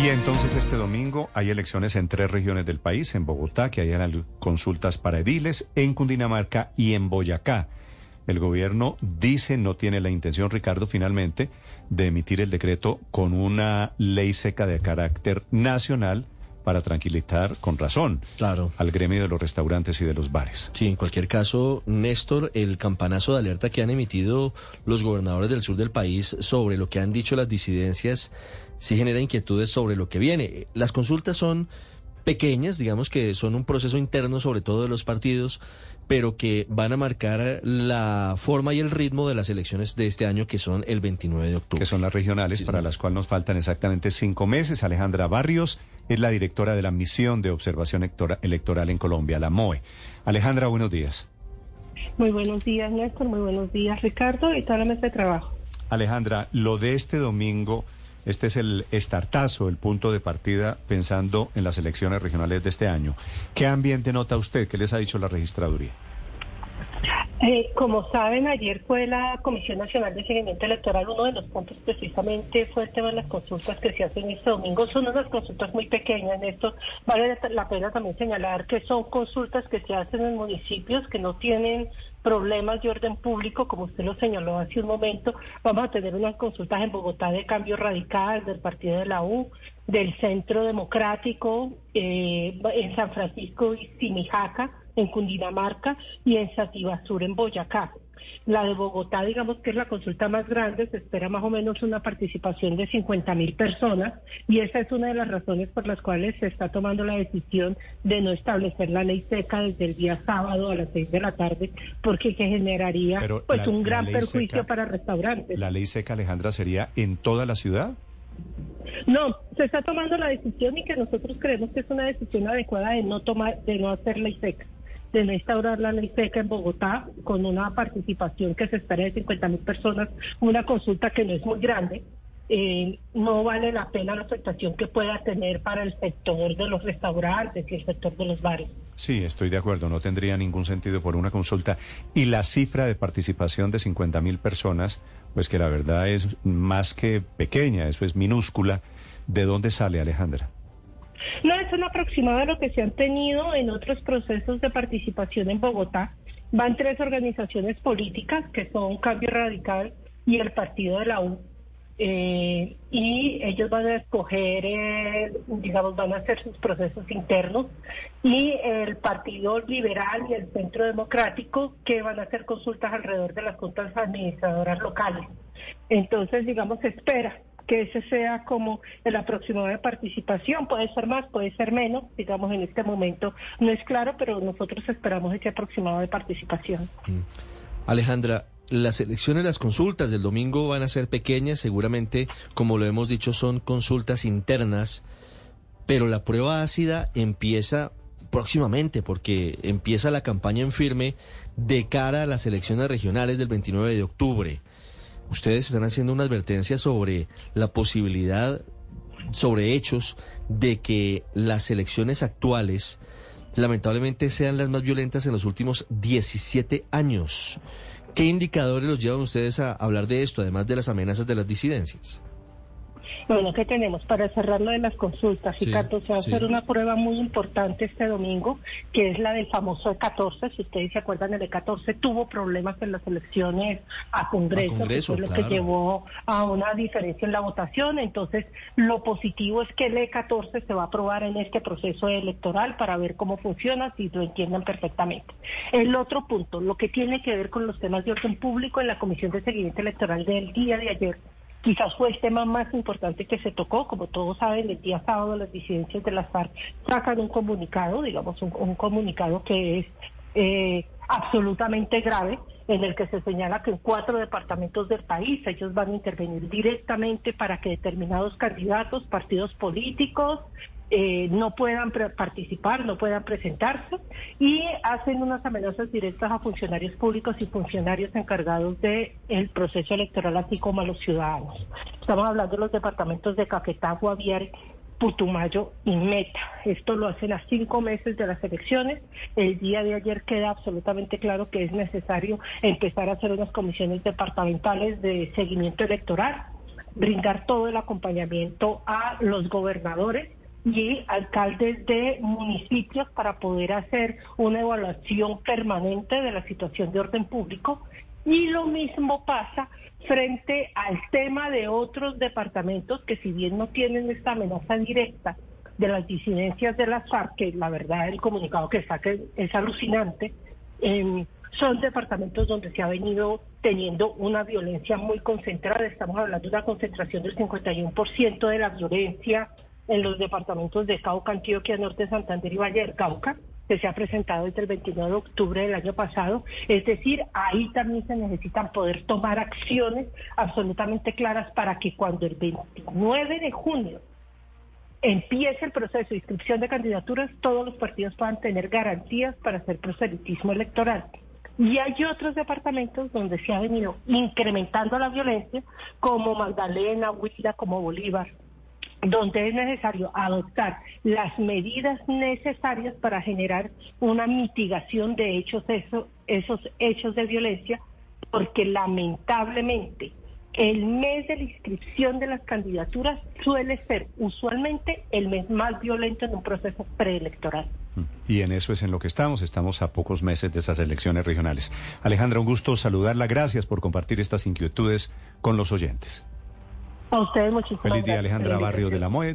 Y entonces este domingo hay elecciones en tres regiones del país, en Bogotá, que hay consultas para ediles, en Cundinamarca y en Boyacá. El gobierno dice no tiene la intención, Ricardo, finalmente, de emitir el decreto con una ley seca de carácter nacional para tranquilizar con razón claro. al gremio de los restaurantes y de los bares. Sí, en cualquier caso, Néstor, el campanazo de alerta que han emitido los gobernadores del sur del país sobre lo que han dicho las disidencias sí genera inquietudes sobre lo que viene. Las consultas son pequeñas, digamos que son un proceso interno sobre todo de los partidos, pero que van a marcar la forma y el ritmo de las elecciones de este año que son el 29 de octubre. Que son las regionales para las cuales nos faltan exactamente cinco meses. Alejandra Barrios es la directora de la Misión de Observación Electoral en Colombia, la MOE. Alejandra, buenos días. Muy buenos días, Néstor. Muy buenos días, Ricardo, y toda la mesa de trabajo. Alejandra, lo de este domingo este es el estartazo, el punto de partida pensando en las elecciones regionales de este año. ¿Qué ambiente nota usted? ¿Qué les ha dicho la registraduría? Eh, como saben, ayer fue la Comisión Nacional de Seguimiento Electoral. Uno de los puntos precisamente fue el tema de las consultas que se hacen este domingo. Son unas consultas muy pequeñas. En esto vale la pena también señalar que son consultas que se hacen en municipios que no tienen problemas de orden público, como usted lo señaló hace un momento. Vamos a tener unas consultas en Bogotá de cambio radical del partido de la U, del Centro Democrático, eh, en San Francisco y Simijaca en Cundinamarca y en Sativasur en Boyacá. La de Bogotá, digamos que es la consulta más grande, se espera más o menos una participación de 50 mil personas y esa es una de las razones por las cuales se está tomando la decisión de no establecer la ley seca desde el día sábado a las 6 de la tarde porque se generaría pues un gran perjuicio para restaurantes. ¿La ley seca, Alejandra, sería en toda la ciudad? No, se está tomando la decisión y que nosotros creemos que es una decisión adecuada de no tomar, de no hacer ley seca de instaurar la ley seca en Bogotá con una participación que se espera de 50 mil personas, una consulta que no es muy grande, eh, no vale la pena la afectación que pueda tener para el sector de los restaurantes y el sector de los bares. Sí, estoy de acuerdo, no tendría ningún sentido por una consulta. Y la cifra de participación de 50 mil personas, pues que la verdad es más que pequeña, eso es minúscula. ¿De dónde sale, Alejandra? No, es un aproximado de lo que se han tenido en otros procesos de participación en Bogotá. Van tres organizaciones políticas, que son Cambio Radical y el Partido de la U. Eh, y ellos van a escoger, eh, digamos, van a hacer sus procesos internos, y el Partido Liberal y el Centro Democrático, que van a hacer consultas alrededor de las juntas administradoras locales. Entonces, digamos, se espera que ese sea como el aproximado de participación. Puede ser más, puede ser menos, digamos en este momento no es claro, pero nosotros esperamos ese aproximado de participación. Mm. Alejandra, las elecciones, las consultas del domingo van a ser pequeñas, seguramente, como lo hemos dicho, son consultas internas, pero la prueba ácida empieza próximamente, porque empieza la campaña en firme de cara a las elecciones regionales del 29 de octubre ustedes están haciendo una advertencia sobre la posibilidad, sobre hechos, de que las elecciones actuales lamentablemente sean las más violentas en los últimos 17 años. ¿Qué indicadores los llevan ustedes a hablar de esto, además de las amenazas de las disidencias? Bueno, ¿qué tenemos para cerrar lo de las consultas? Ricardo, se va a hacer una prueba muy importante este domingo, que es la del famoso E14. Si ustedes se acuerdan, el E14 tuvo problemas en las elecciones a Congreso, que fue lo que llevó a una diferencia en la votación. Entonces, lo positivo es que el E14 se va a aprobar en este proceso electoral para ver cómo funciona, si lo entiendan perfectamente. El otro punto, lo que tiene que ver con los temas de orden público en la Comisión de Seguimiento Electoral del día de ayer quizás fue el tema más importante que se tocó. Como todos saben, el día sábado las disidencias de las FARC sacan un comunicado, digamos, un, comunicado que es eh, absolutamente grave, en el que se señala que en cuatro departamentos del país ellos van a intervenir directamente para que determinados candidatos, partidos políticos, eh, no puedan participar, no puedan presentarse y hacen unas amenazas directas a funcionarios públicos y funcionarios encargados del el proceso electoral, así como a los ciudadanos. Estamos hablando de los departamentos de Caquetá, Guaviare, Putumayo y Meta. Esto lo hacen a cinco meses de las elecciones. El día de ayer queda absolutamente claro que es necesario empezar a hacer unas comisiones departamentales de seguimiento electoral brindar todo el acompañamiento a los gobernadores y alcaldes de municipios para poder hacer una evaluación permanente de la situación de orden público. Y lo mismo pasa frente al tema de otros departamentos que si bien no tienen esta amenaza directa de las disidencias de las FARC, que la verdad el comunicado que saca es alucinante, eh, son departamentos donde se ha venido teniendo una violencia muy concentrada. Estamos hablando de una concentración del 51% de la violencia en los departamentos de Cauca, Antioquia, Norte, Santander y Valle del Cauca, que se ha presentado desde el 29 de octubre del año pasado. Es decir, ahí también se necesitan poder tomar acciones absolutamente claras para que cuando el 29 de junio empiece el proceso de inscripción de candidaturas, todos los partidos puedan tener garantías para hacer proselitismo electoral. Y hay otros departamentos donde se ha venido incrementando la violencia, como Magdalena, Huila, como Bolívar, donde es necesario adoptar las medidas necesarias para generar una mitigación de hechos, esos hechos de violencia, porque lamentablemente el mes de la inscripción de las candidaturas suele ser usualmente el mes más violento en un proceso preelectoral. Y en eso es en lo que estamos. Estamos a pocos meses de esas elecciones regionales. Alejandra, un gusto saludarla. Gracias por compartir estas inquietudes con los oyentes. A ustedes muchísimas Feliz día, Alejandra Barrio de la MOE.